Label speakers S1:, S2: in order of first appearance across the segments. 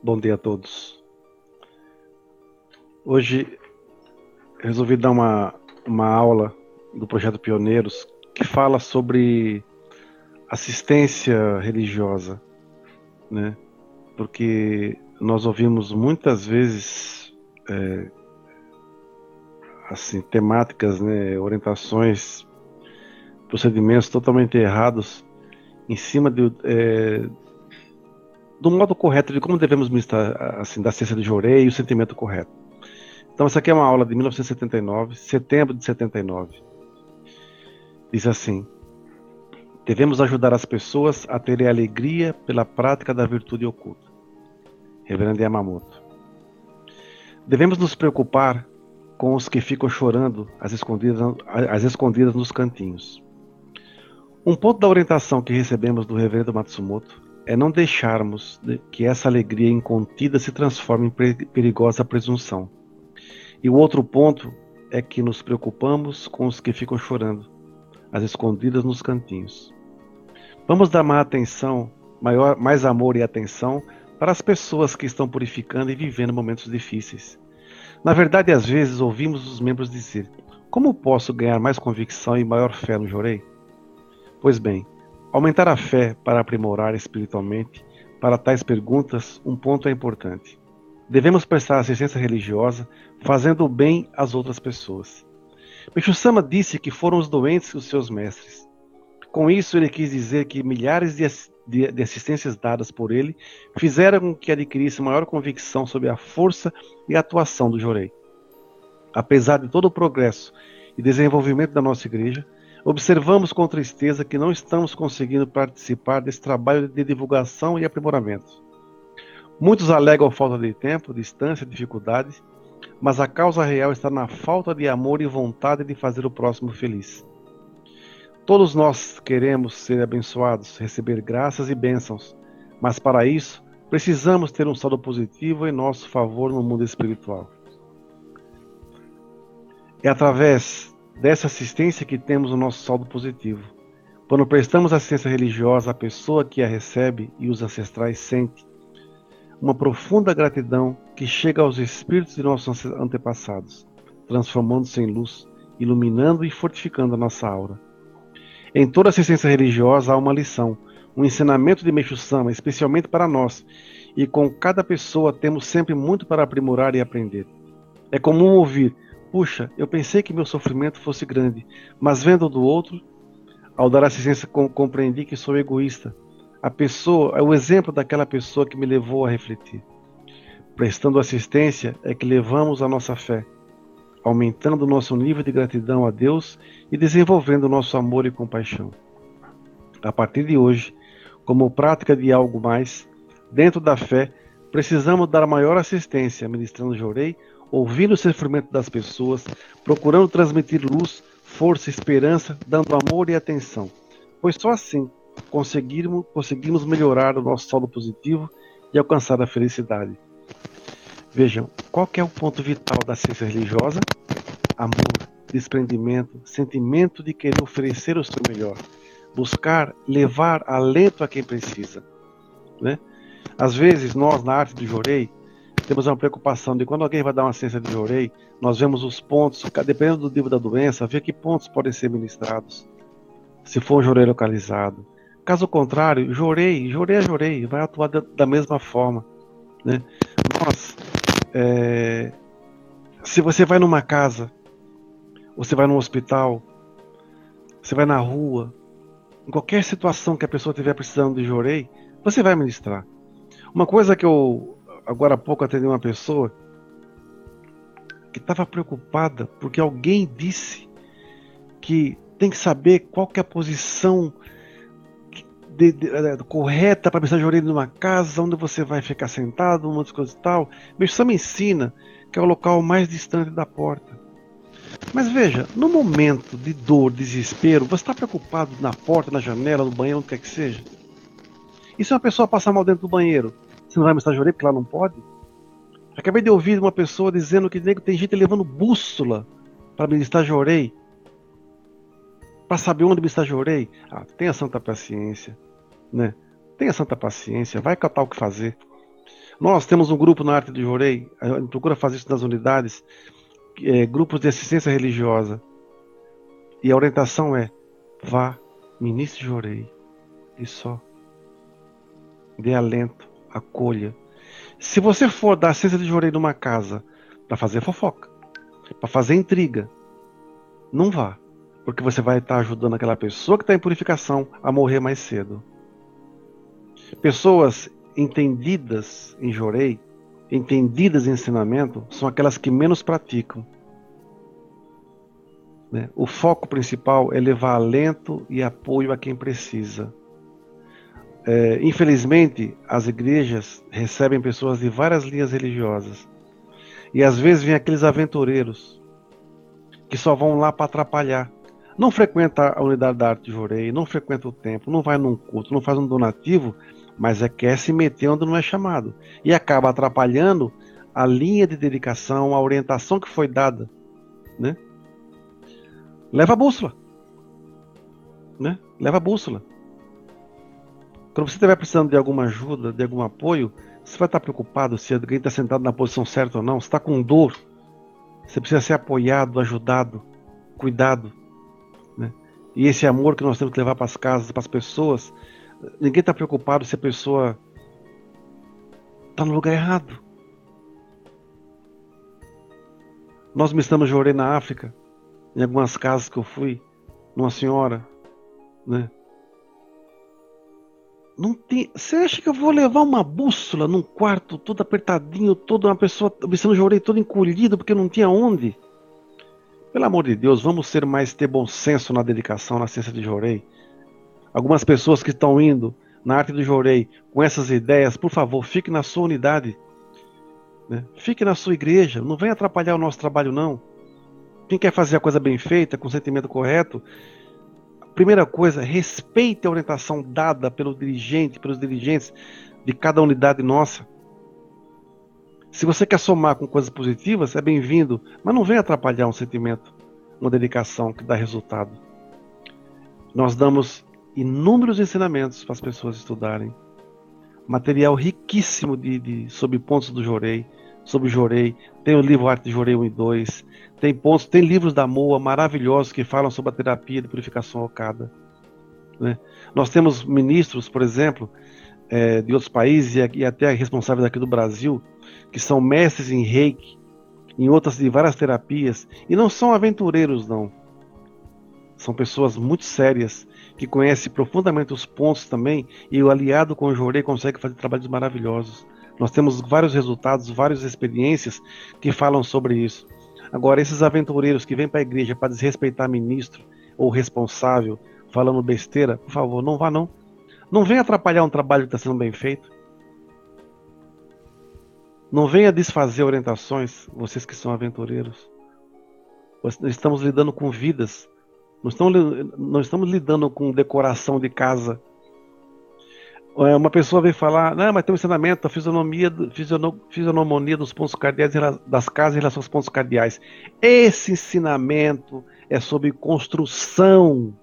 S1: Bom dia a todos. Hoje resolvi dar uma, uma aula do projeto Pioneiros que fala sobre assistência religiosa, né? Porque nós ouvimos muitas vezes é, assim temáticas, né, orientações, procedimentos totalmente errados em cima de, é, do modo correto de como devemos ministrar assim da ciência de Jorei e o sentimento correto. Então essa aqui é uma aula de 1979, setembro de 79. Diz assim: Devemos ajudar as pessoas a terem alegria pela prática da virtude oculta. Reverendo Yamamoto. Devemos nos preocupar com os que ficam chorando às escondidas, às escondidas nos cantinhos. Um ponto da orientação que recebemos do Reverendo Matsumoto é não deixarmos que essa alegria incontida se transforme em perigosa presunção. E o outro ponto é que nos preocupamos com os que ficam chorando, as escondidas nos cantinhos. Vamos dar mais atenção, maior, mais amor e atenção para as pessoas que estão purificando e vivendo momentos difíceis. Na verdade, às vezes ouvimos os membros dizer: Como posso ganhar mais convicção e maior fé no Jorei? Pois bem, Aumentar a fé para aprimorar espiritualmente, para tais perguntas, um ponto é importante. Devemos prestar assistência religiosa fazendo o bem às outras pessoas. Meixo Sama disse que foram os doentes os seus mestres. Com isso, ele quis dizer que milhares de, de, de assistências dadas por ele fizeram com que adquirisse maior convicção sobre a força e atuação do Jorei. Apesar de todo o progresso e desenvolvimento da nossa igreja, Observamos com tristeza que não estamos conseguindo participar desse trabalho de divulgação e aprimoramento. Muitos alegam falta de tempo, distância, dificuldades, mas a causa real está na falta de amor e vontade de fazer o próximo feliz. Todos nós queremos ser abençoados, receber graças e bênçãos, mas para isso precisamos ter um saldo positivo em nosso favor no mundo espiritual. É através dessa assistência que temos o nosso saldo positivo. Quando prestamos assistência religiosa à pessoa que a recebe e os ancestrais sentem, uma profunda gratidão que chega aos espíritos de nossos antepassados, transformando-se em luz, iluminando e fortificando a nossa aura. Em toda assistência religiosa há uma lição, um ensinamento de Meixo Sama, especialmente para nós, e com cada pessoa temos sempre muito para aprimorar e aprender. É comum ouvir Puxa, eu pensei que meu sofrimento fosse grande, mas vendo do outro, ao dar assistência, compreendi que sou egoísta. A pessoa é o exemplo daquela pessoa que me levou a refletir. Prestando assistência é que levamos a nossa fé, aumentando nosso nível de gratidão a Deus e desenvolvendo nosso amor e compaixão. A partir de hoje, como prática de algo mais, dentro da fé, precisamos dar maior assistência, ministrando jorei ouvindo o sofrimento das pessoas, procurando transmitir luz, força, esperança, dando amor e atenção. Pois só assim conseguirmos, conseguimos melhorar o nosso saldo positivo e alcançar a felicidade. Vejam, qual é o ponto vital da ciência religiosa? Amor, desprendimento, sentimento de querer oferecer o seu melhor, buscar levar alento a quem precisa. Né? Às vezes, nós, na arte do Jorei, temos uma preocupação de quando alguém vai dar uma ciência de jorei, nós vemos os pontos, dependendo do nível da doença, ver que pontos podem ser ministrados. Se for um jorei localizado. Caso contrário, jorei, jorei é jorei, vai atuar da, da mesma forma. Né? Nós, é, se você vai numa casa, você vai num hospital, você vai na rua, em qualquer situação que a pessoa estiver precisando de jorei, você vai ministrar. Uma coisa que eu agora há pouco atendi uma pessoa que estava preocupada porque alguém disse que tem que saber qual que é a posição de, de, de, é, correta para precisar de orelha numa casa, onde você vai ficar sentado, um monte de coisa e tal. Mas só me ensina que é o local mais distante da porta. Mas veja, no momento de dor, desespero, você está preocupado na porta, na janela, no banheiro, onde quer que seja? E se uma pessoa passar mal dentro do banheiro? Você não vai me jorei porque lá não pode? Acabei de ouvir uma pessoa dizendo que tem gente levando bússola para me jorei. Para saber onde me jorei. Ah, tenha santa paciência, né? Tenha santa paciência, vai catar o que fazer. Nós temos um grupo na Arte do Jorei, a gente procura fazer isso nas unidades, é, grupos de assistência religiosa. E a orientação é: vá, ministre Jorei, e só. Dê alento, acolha. Se você for dar assistência de Jorei numa casa para fazer fofoca, para fazer intriga, não vá, porque você vai estar ajudando aquela pessoa que está em purificação a morrer mais cedo. Pessoas entendidas em Jorei, entendidas em ensinamento, são aquelas que menos praticam. Né? O foco principal é levar alento e apoio a quem precisa. É, infelizmente, as igrejas recebem pessoas de várias linhas religiosas. E às vezes vem aqueles aventureiros que só vão lá para atrapalhar. Não frequenta a unidade da arte de Jorei, não frequenta o templo, não vai num culto, não faz um donativo mas é quer se meter onde não é chamado e acaba atrapalhando a linha de dedicação, a orientação que foi dada, né? Leva a bússola, né? Leva a bússola. Quando você estiver precisando de alguma ajuda, de algum apoio, você vai estar preocupado se alguém está sentado na posição certa ou não. Está com dor, você precisa ser apoiado, ajudado, cuidado, né? E esse amor que nós temos que levar para as casas, para as pessoas, Ninguém está preocupado se a pessoa está no lugar errado. Nós me estamos orei na África, em algumas casas que eu fui, numa senhora, né? Não tem. Você acha que eu vou levar uma bússola num quarto todo apertadinho, toda uma pessoa vestindo jorei todo encolhido porque não tinha onde? Pelo amor de Deus, vamos ser mais ter bom senso na dedicação, na ciência de jorei algumas pessoas que estão indo na arte do Jorei com essas ideias, por favor, fique na sua unidade. Né? Fique na sua igreja. Não venha atrapalhar o nosso trabalho, não. Quem quer fazer a coisa bem feita, com o sentimento correto, primeira coisa, respeite a orientação dada pelo dirigente, pelos dirigentes de cada unidade nossa. Se você quer somar com coisas positivas, é bem-vindo, mas não venha atrapalhar um sentimento, uma dedicação que dá resultado. Nós damos inúmeros ensinamentos para as pessoas estudarem. Material riquíssimo de, de, sobre pontos do Jorei, sobre Jorei. Tem o livro Arte de Jorei 1 e 2. Tem pontos, tem livros da Moa maravilhosos que falam sobre a terapia de purificação ocada. Né? Nós temos ministros, por exemplo, é, de outros países e, e até responsáveis aqui do Brasil, que são mestres em reiki, em outras de várias terapias, e não são aventureiros, não. São pessoas muito sérias que conhece profundamente os pontos também, e o aliado com o Jorei consegue fazer trabalhos maravilhosos. Nós temos vários resultados, várias experiências que falam sobre isso. Agora, esses aventureiros que vêm para a igreja para desrespeitar ministro ou responsável, falando besteira, por favor, não vá não. Não venha atrapalhar um trabalho que está sendo bem feito. Não venha desfazer orientações, vocês que são aventureiros. Estamos lidando com vidas não estamos, não estamos lidando com decoração de casa. É, uma pessoa vem falar, não, mas tem um ensinamento, a fisionomia, fisionomia dos pontos cardeais das casas em relação aos pontos cardeais. Esse ensinamento é sobre construção.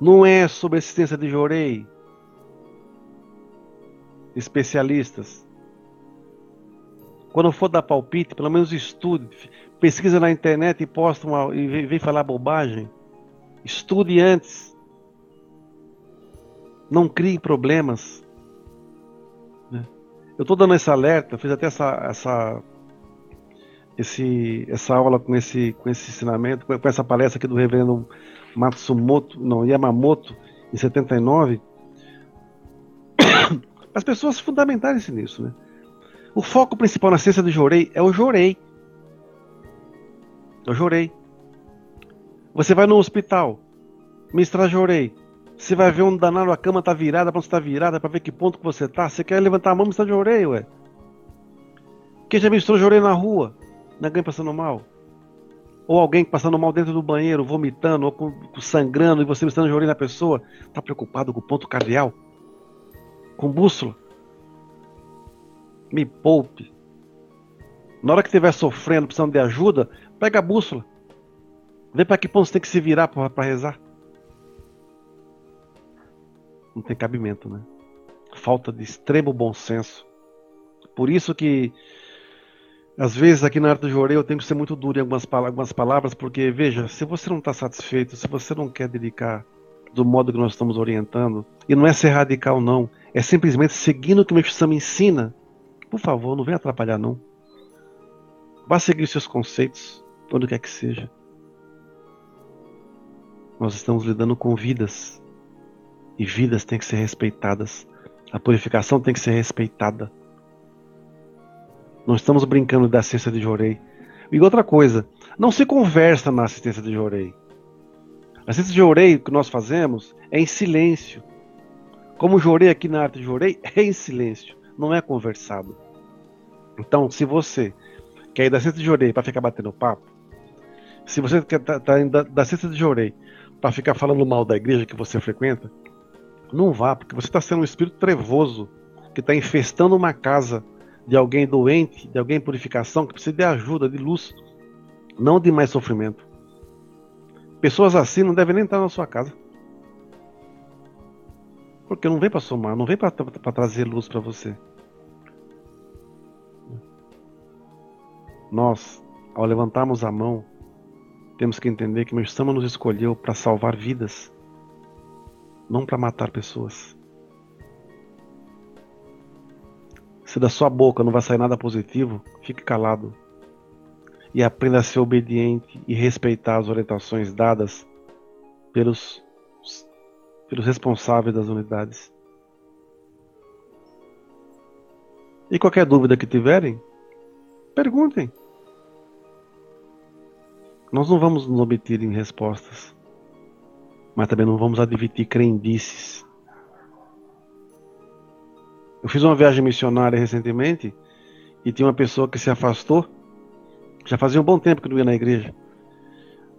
S1: Não é sobre existência de jorei. Especialistas. Quando for dar palpite, pelo menos estude pesquisa na internet e posta uma, e vem falar bobagem. Estude antes. Não crie problemas. Né? Eu estou dando esse alerta, fiz até essa, essa, esse, essa aula com esse, com esse ensinamento, com essa palestra aqui do reverendo Matsumoto, não, Yamamoto, em 79. As pessoas fundamentarem-se nisso, né? O foco principal na ciência do Jorei é o Jorei. Eu jurei. Você vai no hospital, ministrar jurei. Você vai ver um danado, a cama tá virada, pra onde está virada, para ver que ponto que você tá. Você quer levantar a mão, ministrar jurei, ué. Quem já ministrou jurei na rua? Ninguém passando mal? Ou alguém passando mal dentro do banheiro, vomitando, ou com, com sangrando, e você ministrando jurei na pessoa? Tá preocupado com o ponto cardial? Com bússola? Me poupe. Na hora que estiver sofrendo, precisando de ajuda, Pega a bússola. Vê para que ponto você tem que se virar para rezar. Não tem cabimento, né? falta de extremo bom senso. Por isso que às vezes aqui na arte do jorei eu tenho que ser muito duro em algumas, algumas palavras, porque veja, se você não está satisfeito, se você não quer dedicar do modo que nós estamos orientando, e não é ser radical não, é simplesmente seguindo o que o Meixo me ensina, por favor, não venha atrapalhar não. Vá seguir seus conceitos, onde quer que seja. Nós estamos lidando com vidas, e vidas têm que ser respeitadas. A purificação tem que ser respeitada. Não estamos brincando da assistência de Jorei. E outra coisa, não se conversa na assistência de Jorei. A assistência de Jorei que nós fazemos é em silêncio. Como Jorei aqui na arte de Jorei é em silêncio, não é conversado. Então, se você quer ir da assistência de Jorei para ficar batendo papo, se você quer tá, tá da, da assistência de Jorei para ficar falando mal da igreja que você frequenta, não vá, porque você está sendo um espírito trevoso que está infestando uma casa de alguém doente, de alguém em purificação, que precisa de ajuda, de luz, não de mais sofrimento. Pessoas assim não devem nem estar na sua casa. Porque não vem para somar, não vem para trazer luz para você. Nós, ao levantarmos a mão, temos que entender que Meshama nos escolheu para salvar vidas, não para matar pessoas. Se da sua boca não vai sair nada positivo, fique calado. E aprenda a ser obediente e respeitar as orientações dadas pelos, pelos responsáveis das unidades. E qualquer dúvida que tiverem, perguntem. Nós não vamos nos obter em respostas, mas também não vamos admitir crendices. Eu fiz uma viagem missionária recentemente e tinha uma pessoa que se afastou. Já fazia um bom tempo que não ia na igreja.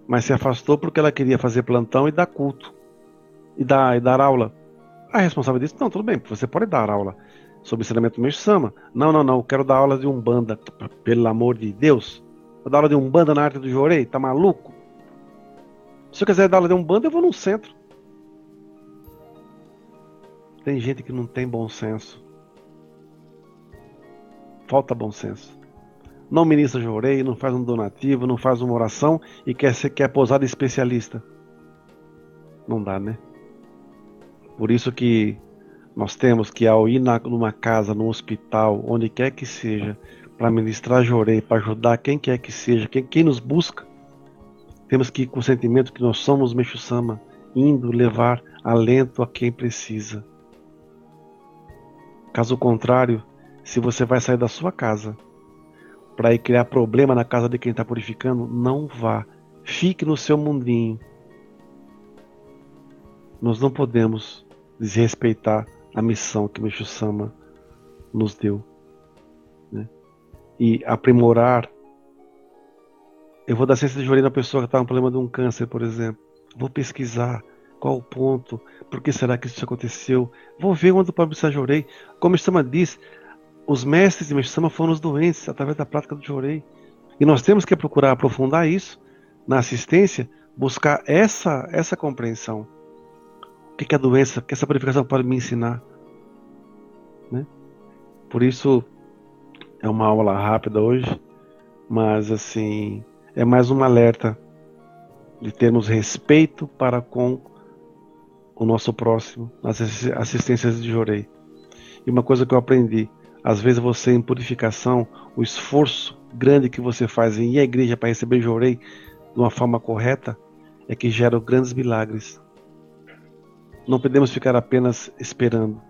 S1: Mas se afastou porque ela queria fazer plantão e dar culto. E dar, e dar aula. A responsável disse: Não, tudo bem, você pode dar aula sobre ensinamento Meixo Sama. Não, não, não, eu quero dar aula de Umbanda. Pelo amor de Deus. Vou dar aula de Umbanda na arte do Jorei? Tá maluco? Se eu quiser dar aula de Umbanda, eu vou num centro. Tem gente que não tem bom senso. Falta bom senso. Não ministra jorei, não faz um donativo, não faz uma oração e quer ser quer posar de especialista. Não dá, né? Por isso que nós temos que ao ir na, numa casa, num hospital, onde quer que seja, para ministrar jorei, para ajudar quem quer que seja, quem, quem nos busca, temos que ir com o sentimento que nós somos Meixo-sama, indo levar alento a quem precisa. Caso contrário, se você vai sair da sua casa para ir criar problema na casa de quem está purificando, não vá. Fique no seu mundinho. Nós não podemos desrespeitar a missão que Meixo Sama nos deu. Né? E aprimorar. Eu vou dar ciência de joelho na pessoa que está com problema de um câncer, por exemplo. Vou pesquisar qual o ponto, por que será que isso aconteceu. Vou ver onde o Pablo Sajorei. Como o diz, os mestres de Meshama foram os doentes através da prática do Jorei. E nós temos que procurar aprofundar isso na assistência, buscar essa, essa compreensão. O que é a doença, o que essa purificação pode me ensinar. Né? Por isso, é uma aula rápida hoje, mas assim, é mais um alerta de termos respeito para com o nosso próximo nas assistências de Jorei. E uma coisa que eu aprendi, às vezes você em purificação, o esforço grande que você faz em ir à igreja para receber jorei de uma forma correta é que gera grandes milagres. Não podemos ficar apenas esperando.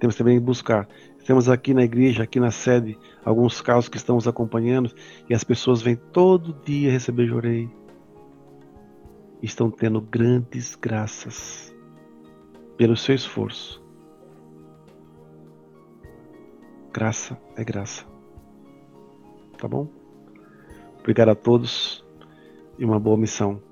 S1: Temos também que buscar. Temos aqui na igreja, aqui na sede, alguns casos que estamos acompanhando e as pessoas vêm todo dia receber jorei. Estão tendo grandes graças pelo seu esforço. Graça é graça. Tá bom? Obrigado a todos e uma boa missão.